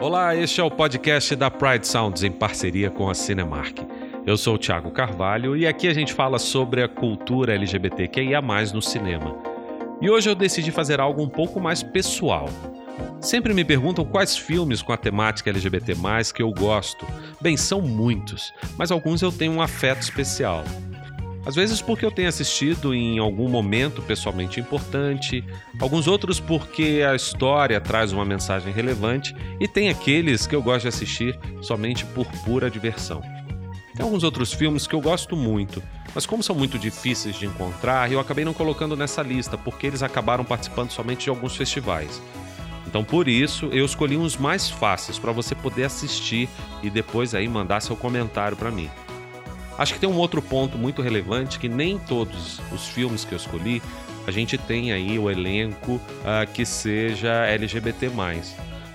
Olá, este é o podcast da Pride Sounds em parceria com a Cinemark. Eu sou o Thiago Carvalho e aqui a gente fala sobre a cultura LGBTQIA+ no cinema. E hoje eu decidi fazer algo um pouco mais pessoal. Sempre me perguntam quais filmes com a temática LGBT+ que eu gosto. Bem, são muitos, mas alguns eu tenho um afeto especial. Às vezes porque eu tenho assistido em algum momento pessoalmente importante, alguns outros porque a história traz uma mensagem relevante e tem aqueles que eu gosto de assistir somente por pura diversão. Tem alguns outros filmes que eu gosto muito, mas como são muito difíceis de encontrar, eu acabei não colocando nessa lista porque eles acabaram participando somente de alguns festivais. Então por isso eu escolhi uns mais fáceis para você poder assistir e depois aí mandar seu comentário para mim. Acho que tem um outro ponto muito relevante que nem todos os filmes que eu escolhi a gente tem aí o elenco uh, que seja LGBT+.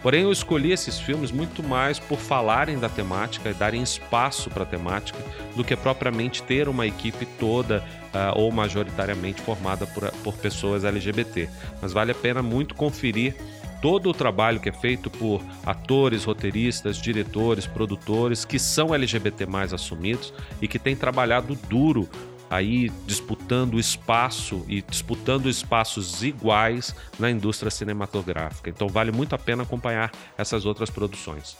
Porém, eu escolhi esses filmes muito mais por falarem da temática e darem espaço para a temática do que propriamente ter uma equipe toda uh, ou majoritariamente formada por, por pessoas LGBT. Mas vale a pena muito conferir todo o trabalho que é feito por atores, roteiristas, diretores, produtores que são LGBT mais assumidos e que têm trabalhado duro aí disputando espaço e disputando espaços iguais na indústria cinematográfica. Então vale muito a pena acompanhar essas outras produções.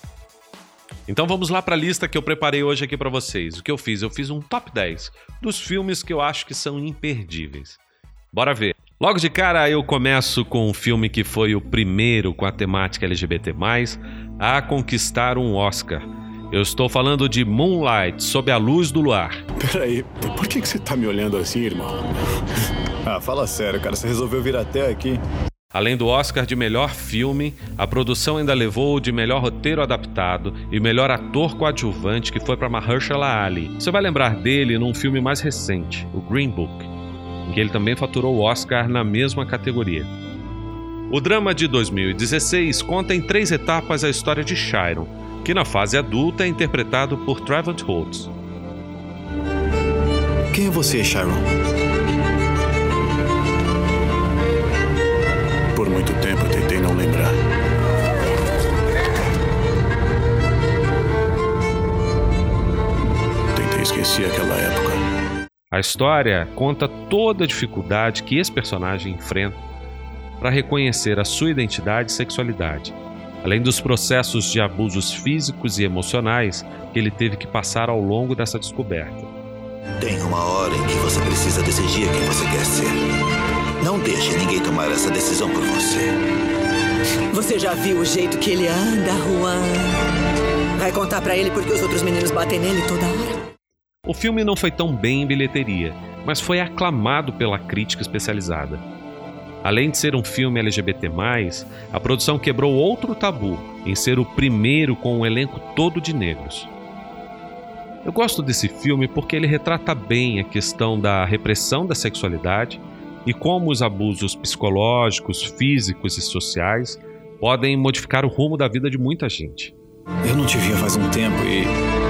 Então vamos lá para a lista que eu preparei hoje aqui para vocês. O que eu fiz? Eu fiz um top 10 dos filmes que eu acho que são imperdíveis. Bora ver. Logo de cara, eu começo com um filme que foi o primeiro com a temática LGBT, a conquistar um Oscar. Eu estou falando de Moonlight, sob a luz do luar. Peraí, por que, que você tá me olhando assim, irmão? Ah, fala sério, cara, você resolveu vir até aqui. Além do Oscar de melhor filme, a produção ainda levou o de melhor roteiro adaptado e melhor ator coadjuvante, que foi para Mahershala Ali. Você vai lembrar dele num filme mais recente, o Green Book em que ele também faturou o Oscar na mesma categoria. O drama de 2016 conta em três etapas a história de Chiron, que na fase adulta é interpretado por Trevor Holtz. Quem é você, Chiron? Por muito tempo tentei não lembrar. Tentei esquecer aquela época. A história conta toda a dificuldade que esse personagem enfrenta para reconhecer a sua identidade e sexualidade, além dos processos de abusos físicos e emocionais que ele teve que passar ao longo dessa descoberta. Tem uma hora em que você precisa decidir quem você quer ser. Não deixe ninguém tomar essa decisão por você. Você já viu o jeito que ele anda, Juan? Vai contar para ele porque os outros meninos batem nele toda hora? O filme não foi tão bem em bilheteria, mas foi aclamado pela crítica especializada. Além de ser um filme LGBT, a produção quebrou outro tabu em ser o primeiro com um elenco todo de negros. Eu gosto desse filme porque ele retrata bem a questão da repressão da sexualidade e como os abusos psicológicos, físicos e sociais podem modificar o rumo da vida de muita gente. Eu não te via faz um tempo e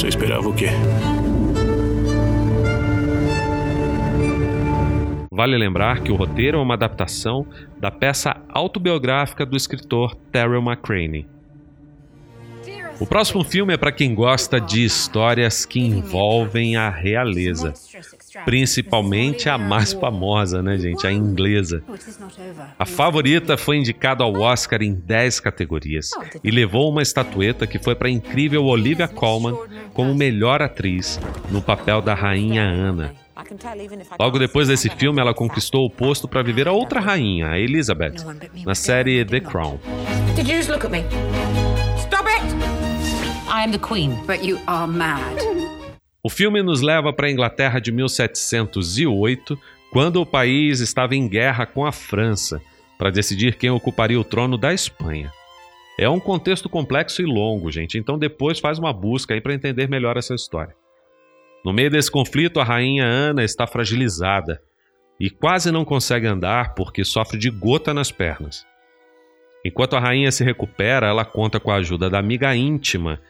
você esperava o quê? Vale lembrar que o roteiro é uma adaptação da peça autobiográfica do escritor Terrell McCraney. O próximo filme é para quem gosta de histórias que envolvem a realeza, principalmente a mais famosa, né, gente? A inglesa. A favorita foi indicada ao Oscar em 10 categorias e levou uma estatueta que foi para a incrível Olivia Colman como melhor atriz no papel da rainha Ana. Logo depois desse filme, ela conquistou o posto para viver a outra rainha, a Elizabeth, na série The Crown. I am the queen. But you are mad. O filme nos leva para a Inglaterra de 1708, quando o país estava em guerra com a França, para decidir quem ocuparia o trono da Espanha. É um contexto complexo e longo, gente, então depois faz uma busca aí para entender melhor essa história. No meio desse conflito, a rainha Ana está fragilizada e quase não consegue andar porque sofre de gota nas pernas. Enquanto a rainha se recupera, ela conta com a ajuda da amiga íntima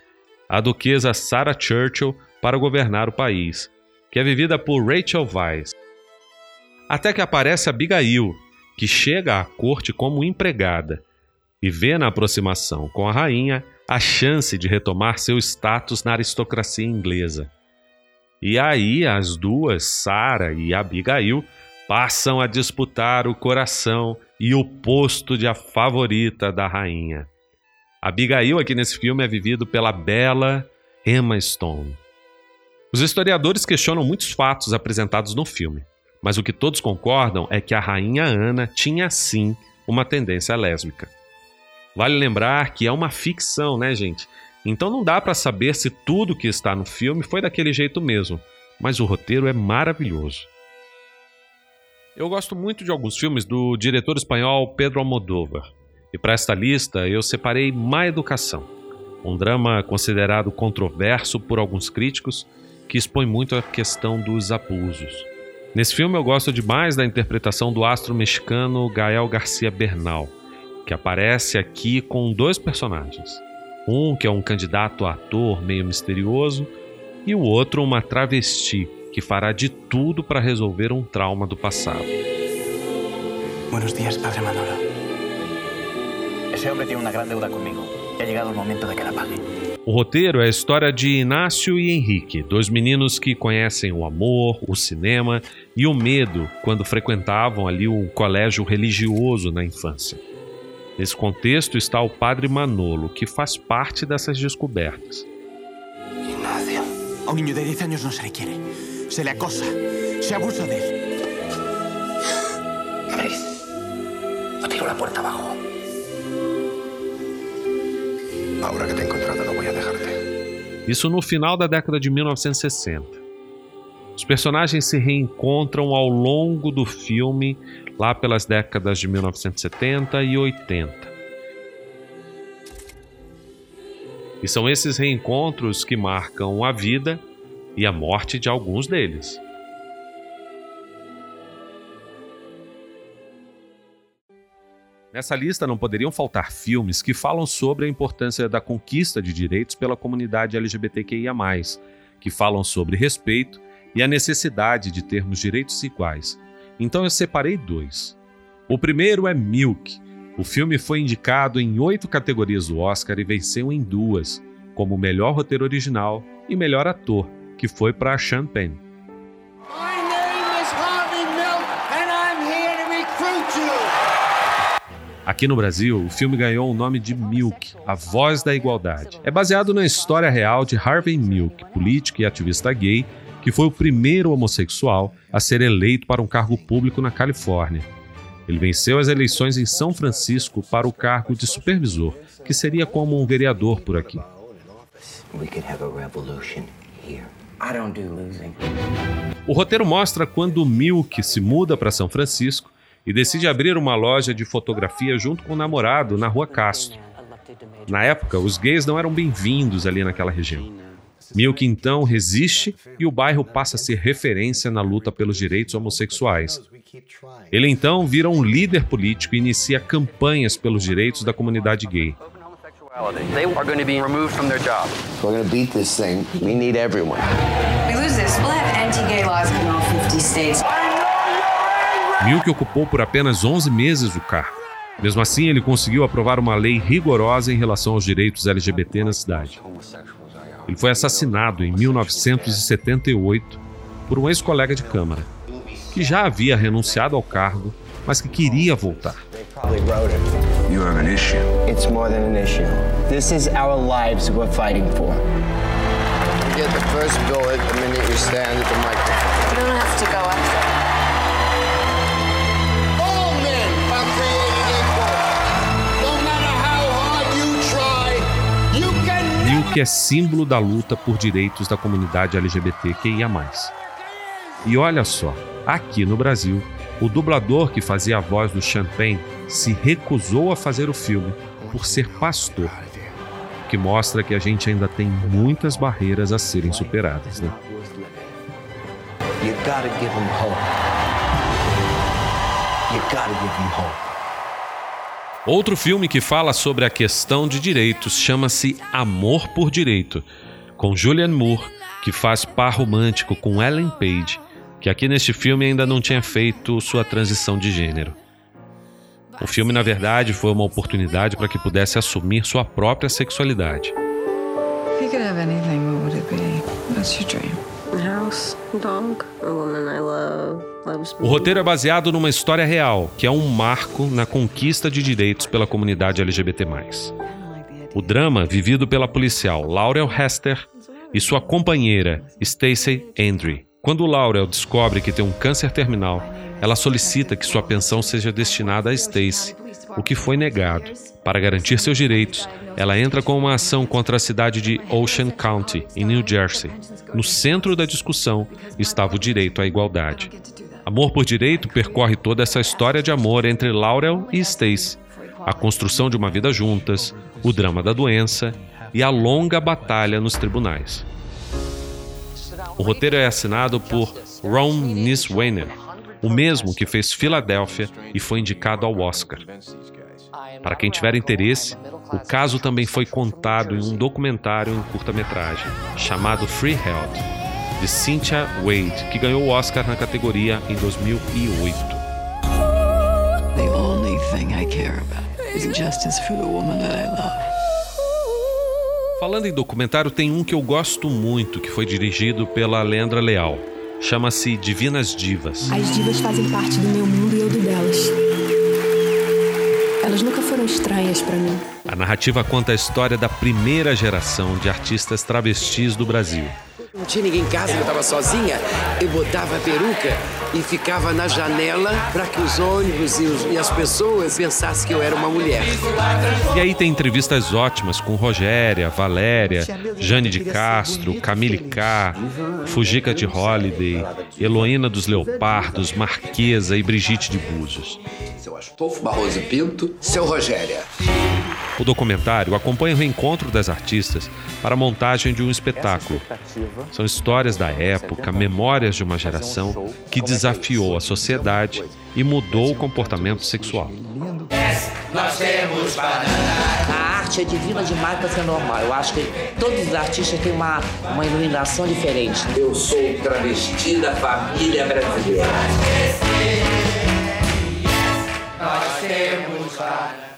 a duquesa Sarah Churchill para governar o país, que é vivida por Rachel Weisz. Até que aparece Abigail, que chega à corte como empregada e vê na aproximação com a rainha a chance de retomar seu status na aristocracia inglesa. E aí as duas, Sara e Abigail, passam a disputar o coração e o posto de a favorita da rainha. Abigail aqui nesse filme é vivido pela bela Emma Stone. Os historiadores questionam muitos fatos apresentados no filme, mas o que todos concordam é que a rainha Ana tinha sim uma tendência lésbica. Vale lembrar que é uma ficção, né, gente? Então não dá para saber se tudo que está no filme foi daquele jeito mesmo, mas o roteiro é maravilhoso. Eu gosto muito de alguns filmes do diretor espanhol Pedro Almodóvar, e para esta lista eu separei Má Educação, um drama considerado controverso por alguns críticos que expõe muito a questão dos abusos. Nesse filme eu gosto demais da interpretação do astro mexicano Gael Garcia Bernal, que aparece aqui com dois personagens. Um que é um candidato a ator meio misterioso e o outro uma travesti que fará de tudo para resolver um trauma do passado. Buenos días, Padre Manolo. Esse homem tem uma grande deuda comigo. E ha chegado o momento de que la pague. O roteiro é a história de Inácio e Henrique, dois meninos que conhecem o amor, o cinema e o medo quando frequentavam ali um colégio religioso na infância. Nesse contexto está o padre Manolo, que faz parte dessas descobertas. Ignacio. A un niño de 10 años no se le quiere. Se le acosa. Se abusa de él. Chris, o tiro la puerta abajo. Ahora que te he encontrado, Isso no final da década de 1960. Os personagens se reencontram ao longo do filme, lá pelas décadas de 1970 e 80. E são esses reencontros que marcam a vida e a morte de alguns deles. Nessa lista não poderiam faltar filmes que falam sobre a importância da conquista de direitos pela comunidade LGBTQIA, que falam sobre respeito e a necessidade de termos direitos iguais. Então eu separei dois. O primeiro é Milk. O filme foi indicado em oito categorias do Oscar e venceu em duas, como melhor roteiro original e melhor ator, que foi para Sean Penn. Aqui no Brasil, o filme ganhou o nome de Milk, a voz da igualdade. É baseado na história real de Harvey Milk, político e ativista gay, que foi o primeiro homossexual a ser eleito para um cargo público na Califórnia. Ele venceu as eleições em São Francisco para o cargo de supervisor, que seria como um vereador por aqui. O roteiro mostra quando Milk se muda para São Francisco e decide abrir uma loja de fotografia junto com o namorado na Rua Castro. Na época, os gays não eram bem-vindos ali naquela região. Milk então resiste e o bairro passa a ser referência na luta pelos direitos homossexuais. Ele então vira um líder político e inicia campanhas pelos direitos da comunidade gay. They are going to be removed from their job. We're gonna beat this thing. We need everyone. we lose this, we'll have anti-gay laws in all 50 states. Milk ocupou por apenas 11 meses o cargo. Mesmo assim, ele conseguiu aprovar uma lei rigorosa em relação aos direitos LGBT na cidade. Ele foi assassinado em 1978 por um ex-colega de Câmara, que já havia renunciado ao cargo, mas que queria voltar. You have an issue. It's more than an issue. This is our lives we're fighting for. You get the first bullet the minute you stand at the microphone. You don't have to go up. All Milk é símbolo da luta por direitos da comunidade LGBTQIA+. E olha só, aqui no Brasil, o dublador que fazia a voz do Champagne se recusou a fazer o filme por ser pastor, o que mostra que a gente ainda tem muitas barreiras a serem superadas, né? You gotta give them hope. You gotta give them hope. Outro filme que fala sobre a questão de direitos chama-se Amor por Direito, com Julianne Moore, que faz par romântico com Ellen Page, que aqui neste filme ainda não tinha feito sua transição de gênero. O filme, na verdade, foi uma oportunidade para que pudesse assumir sua própria sexualidade. If you could have anything, what would it be? What's your dream? A house, dog, a woman I love. O roteiro é baseado numa história real, que é um marco na conquista de direitos pela comunidade LGBT+. O drama vivido pela policial Laurel Hester e sua companheira Stacey Andre. Quando Laurel descobre que tem um câncer terminal, ela solicita que sua pensão seja destinada a Stacey, o que foi negado. Para garantir seus direitos, ela entra com uma ação contra a cidade de Ocean County, em New Jersey. No centro da discussão estava o direito à igualdade. Amor por Direito percorre toda essa história de amor entre Laurel e Stacy, a construção de uma vida juntas, o drama da doença e a longa batalha nos tribunais. O roteiro é assinado por Ron Niswainer, o mesmo que fez Filadélfia e foi indicado ao Oscar. Para quem tiver interesse, o caso também foi contado em um documentário em curta-metragem chamado Freeheld, de Cynthia Wade, que ganhou o Oscar na categoria em 2008. The only thing I care about is justice for the woman that I love. Falando em documentário, tem um que eu gosto muito, que foi dirigido pela Leandra Leal. Chama-se Divinas Divas. As divas fazem parte do meu mundo e eu do delas. Elas nunca foram estranhas para mim. A narrativa conta a história da primeira geração de artistas travestis do Brasil. Não tinha ninguém em casa, eu estava sozinha. Eu botava a peruca e ficava na janela para que os ônibus e, os- e as pessoas pensassem que eu era uma mulher. E aí tem entrevistas ótimas com Rogéria, Valéria, Jane de Castro, Camille K, Fujica de Holiday, Heloína dos Leopardos, Marquesa e Brigitte de Búzios. Seu Astolfo Barroso Pinto, seu Rogéria. O documentário acompanha o reencontro das artistas para a montagem de um espetáculo. São histórias da época, memórias de uma geração que desafiou a sociedade e mudou o comportamento sexual. Nós temos banana. Arte é divina demais para ser normal. Eu acho que todos os artistas têm uma, uma iluminação diferente. Eu sou travesti da família brasileira. Nós temos banana.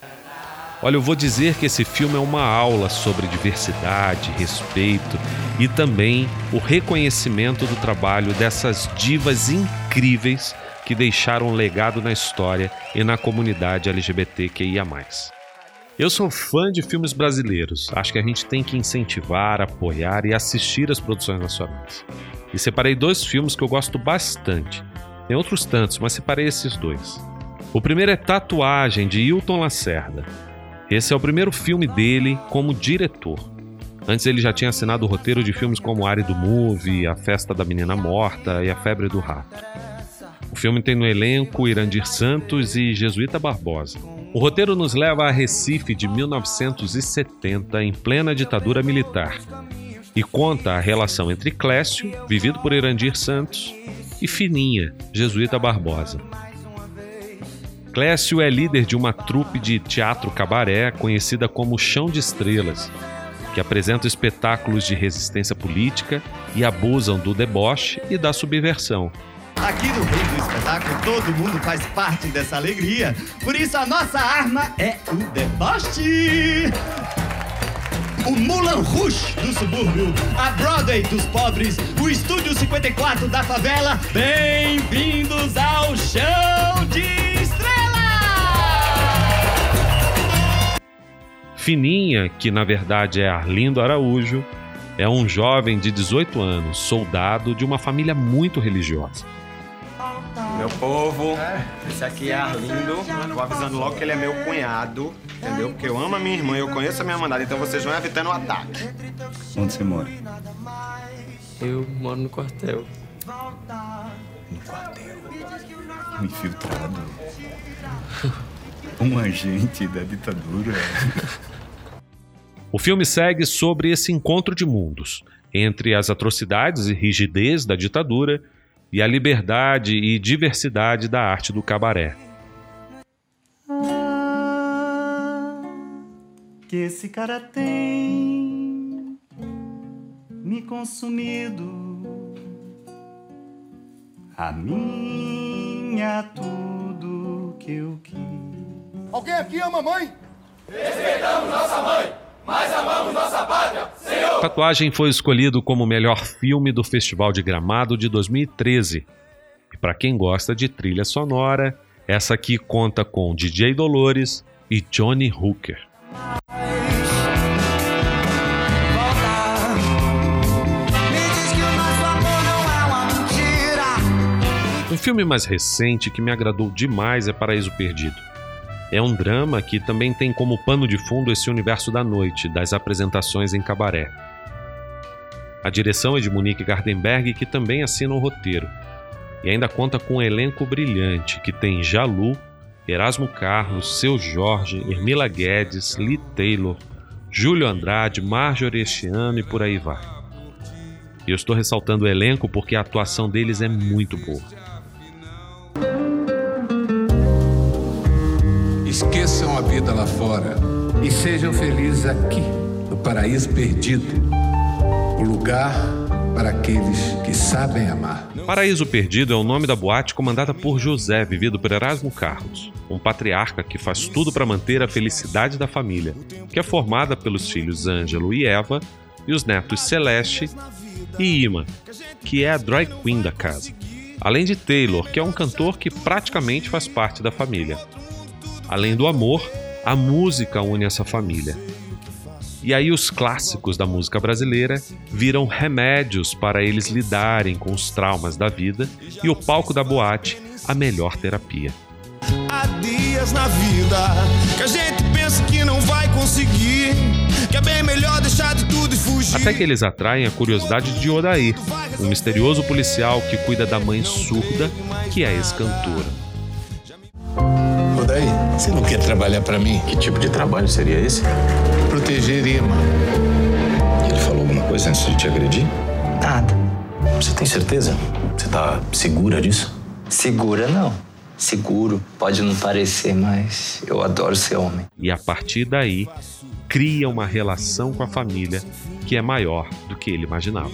Olha, eu vou dizer que esse filme é uma aula sobre diversidade, respeito e também o reconhecimento do trabalho dessas divas incríveis que deixaram um legado na história e na comunidade LGBTQIA. Eu sou fã de filmes brasileiros. Acho que a gente tem que incentivar, apoiar e assistir as produções nacionais. E separei dois filmes que eu gosto bastante. Tem outros tantos, mas separei esses dois. O primeiro é Tatuagem, de Hilton Lacerda. Esse é o primeiro filme dele como diretor. Antes ele já tinha assinado o roteiro de filmes como Árido Movie, A Festa da Menina Morta e A Febre do Rato. O filme tem no elenco Irandir Santos e Jesuíta Barbosa. O roteiro nos leva a Recife de 1970, em plena ditadura militar, e conta a relação entre Clécio, vivido por Irandir Santos, e Fininha, Jesuíta Barbosa. Clécio é líder de uma trupe de teatro cabaré conhecida como Chão de Estrelas, que apresenta espetáculos de resistência política e abusam do deboche e da subversão. Aqui no meio do espetáculo, todo mundo faz parte dessa alegria. Por isso, a nossa arma é o deboche. O Mulan Rouge do subúrbio, a Broadway dos pobres, o Estúdio 54 da favela. Bem-vindos ao Show de Fininha, que na verdade é Arlindo Araújo, é um jovem de 18 anos, soldado de uma família muito religiosa. Meu povo, esse aqui é Arlindo. Vou avisando logo que ele é meu cunhado, entendeu? Porque eu amo a minha irmã, eu conheço a minha mandada, então vocês vão evitando o ataque. Onde você mora? Eu moro no quartel. No quartel. Um infiltrado. Um agente da ditadura. O filme segue sobre esse encontro de mundos entre as atrocidades e rigidez da ditadura e a liberdade e diversidade da arte do cabaré. que esse cara tem me consumido. A minha tudo que eu quis. Alguém aqui ama a mãe? Respeitamos nossa mãe, mas amamos nossa pátria, Senhor! Tatuagem foi escolhido como o melhor filme do Festival de Gramado de 2013. E para quem gosta de trilha sonora, essa aqui conta com DJ Dolores e Johnny Hooker. Um filme mais recente que me agradou demais é Paraíso Perdido. É um drama que também tem como pano de fundo esse universo da noite, das apresentações em cabaré. A direção é de Monique Gardenberg, que também assina o roteiro. E ainda conta com um elenco brilhante que tem Jalu, Erasmo Carlos, Seu Jorge, Ermila Guedes, Lee Taylor, Júlio Andrade, Marjorie Estiano e por aí vai. E eu estou ressaltando o elenco porque a atuação deles é muito boa. Esqueçam a vida lá fora e sejam felizes aqui, no paraíso perdido o lugar para aqueles que sabem amar. Paraíso Perdido é o nome da boate comandada por José, vivido por Erasmo Carlos, um patriarca que faz tudo para manter a felicidade da família, que é formada pelos filhos Ângelo e Eva e os netos Celeste e Ima, que é a drag queen da casa. Além de Taylor, que é um cantor que praticamente faz parte da família. Além do amor, a música une essa família. E aí os clássicos da música brasileira viram remédios para eles lidarem com os traumas da vida e o palco da boate a melhor terapia. Há dias na vida que a gente pensa que não vai conseguir, que é bem melhor deixar de tudo e fugir. Até que eles atraem a curiosidade de Odair, um misterioso policial que cuida da mãe surda, que é ex-cantora. Você não quer trabalhar para mim? Que tipo de trabalho seria esse? Proteger Irma. Ele falou alguma coisa antes de te agredir? Nada. Você tem certeza? Você tá segura disso? Segura não. Seguro, pode não parecer, mas eu adoro ser homem. E a partir daí, cria uma relação com a família que é maior do que ele imaginava.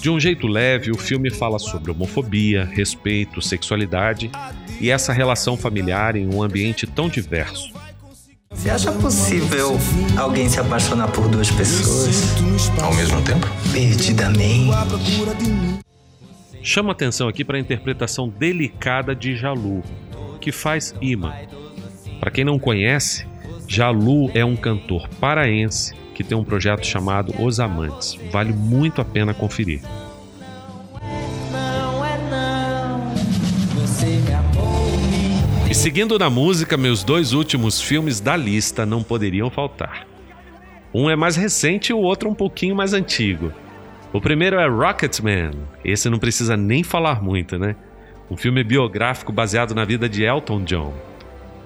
De um jeito leve, o filme fala sobre homofobia, respeito, sexualidade e essa relação familiar em um ambiente tão diverso. Você acha possível alguém se apaixonar por duas pessoas? Ao mesmo tempo? Perdidamente. Chama atenção aqui para a interpretação delicada de Jalu, que faz Ima. Para quem não conhece, Jalu é um cantor paraense que tem um projeto chamado Os Amantes. Vale muito a pena conferir. E seguindo na música, meus dois últimos filmes da lista não poderiam faltar. Um é mais recente e o outro um pouquinho mais antigo. O primeiro é Rocketman. Esse não precisa nem falar muito, né? Um filme biográfico baseado na vida de Elton John.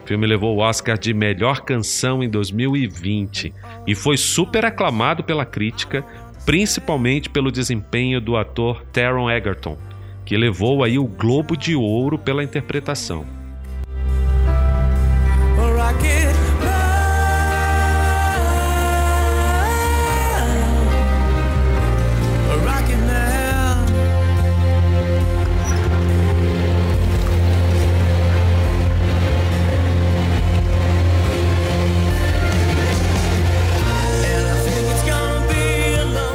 O filme levou o Oscar de melhor canção em 2020 e foi super aclamado pela crítica, principalmente pelo desempenho do ator Taron Egerton, que levou aí o Globo de Ouro pela interpretação.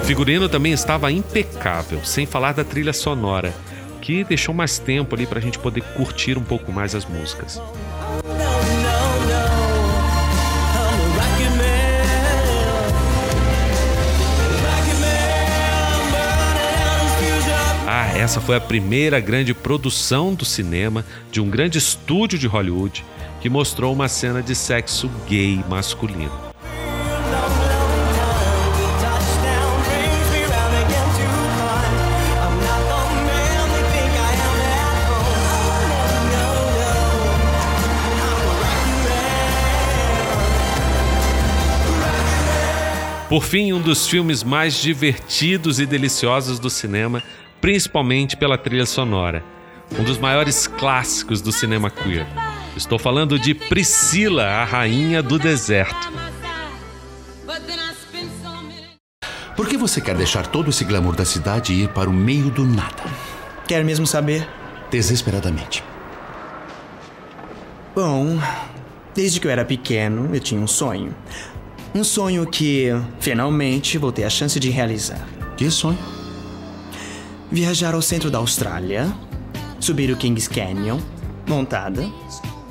Figurino também estava impecável, sem falar da trilha sonora, que deixou mais tempo ali para a gente poder curtir um pouco mais as músicas. Ah, essa foi a primeira grande produção do cinema de um grande estúdio de Hollywood que mostrou uma cena de sexo gay masculino. Por fim, um dos filmes mais divertidos e deliciosos do cinema, principalmente pela trilha sonora. Um dos maiores clássicos do cinema queer. Estou falando de Priscila, a Rainha do Deserto. Por que você quer deixar todo esse glamour da cidade e ir para o meio do nada? Quer mesmo saber? Desesperadamente. Bom, desde que eu era pequeno, eu tinha um sonho. Um sonho que, finalmente, vou ter a chance de realizar. Que sonho? Viajar ao centro da Austrália, subir o Kings Canyon, montada,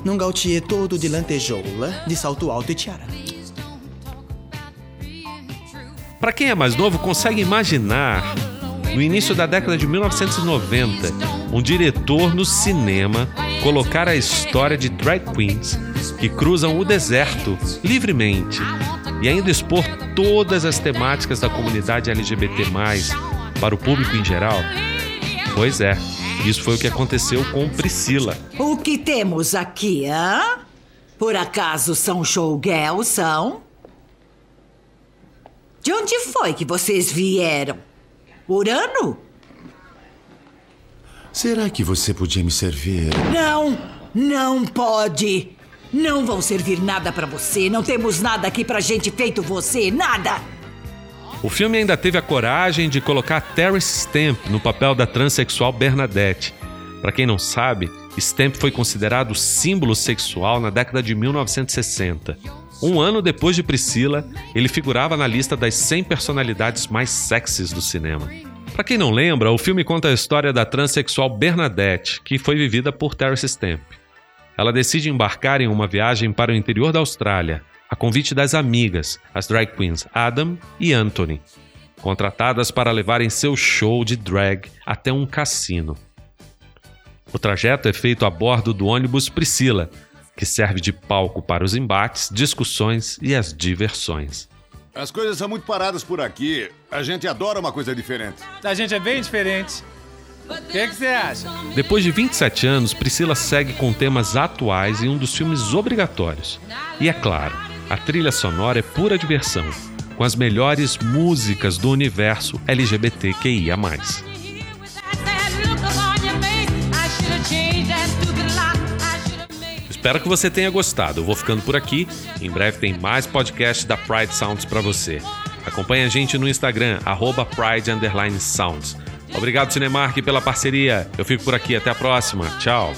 num gautier todo de lantejoula, de salto alto e tiara. Para quem é mais novo, consegue imaginar, no início da década de 1990, um diretor no cinema colocar a história de drag queens que cruzam o deserto livremente e ainda expor todas as temáticas da comunidade LGBT+, para o público em geral? Pois é, isso foi o que aconteceu com Priscila. O que temos aqui, hã? Por acaso são showgirls, são? De onde foi que vocês vieram? Urano? Será que você podia me servir? Não, não pode. Não vão servir nada para você. Não temos nada aqui pra gente feito você, nada. O filme ainda teve a coragem de colocar Terence Stamp no papel da transexual Bernadette. Para quem não sabe, Stamp foi considerado símbolo sexual na década de 1960. Um ano depois de Priscila, ele figurava na lista das 100 personalidades mais sexys do cinema. Para quem não lembra, o filme conta a história da transexual Bernadette, que foi vivida por Terence Stamp. Ela decide embarcar em uma viagem para o interior da Austrália, a convite das amigas, as drag queens Adam e Anthony, contratadas para levarem seu show de drag até um cassino. O trajeto é feito a bordo do ônibus Priscila, que serve de palco para os embates, discussões e as diversões. As coisas são muito paradas por aqui. A gente adora uma coisa diferente. A gente é bem diferente. O que você acha? Depois de 27 anos, Priscila segue com temas atuais em um dos filmes obrigatórios. E é claro, a trilha sonora é pura diversão, com as melhores músicas do universo LGBTQIA. Espero que você tenha gostado. Eu vou ficando por aqui. Em breve tem mais podcast da Pride Sounds para você. Acompanhe a gente no Instagram, Pride Sounds. Obrigado, Cinemark, pela parceria. Eu fico por aqui. Até a próxima. Tchau.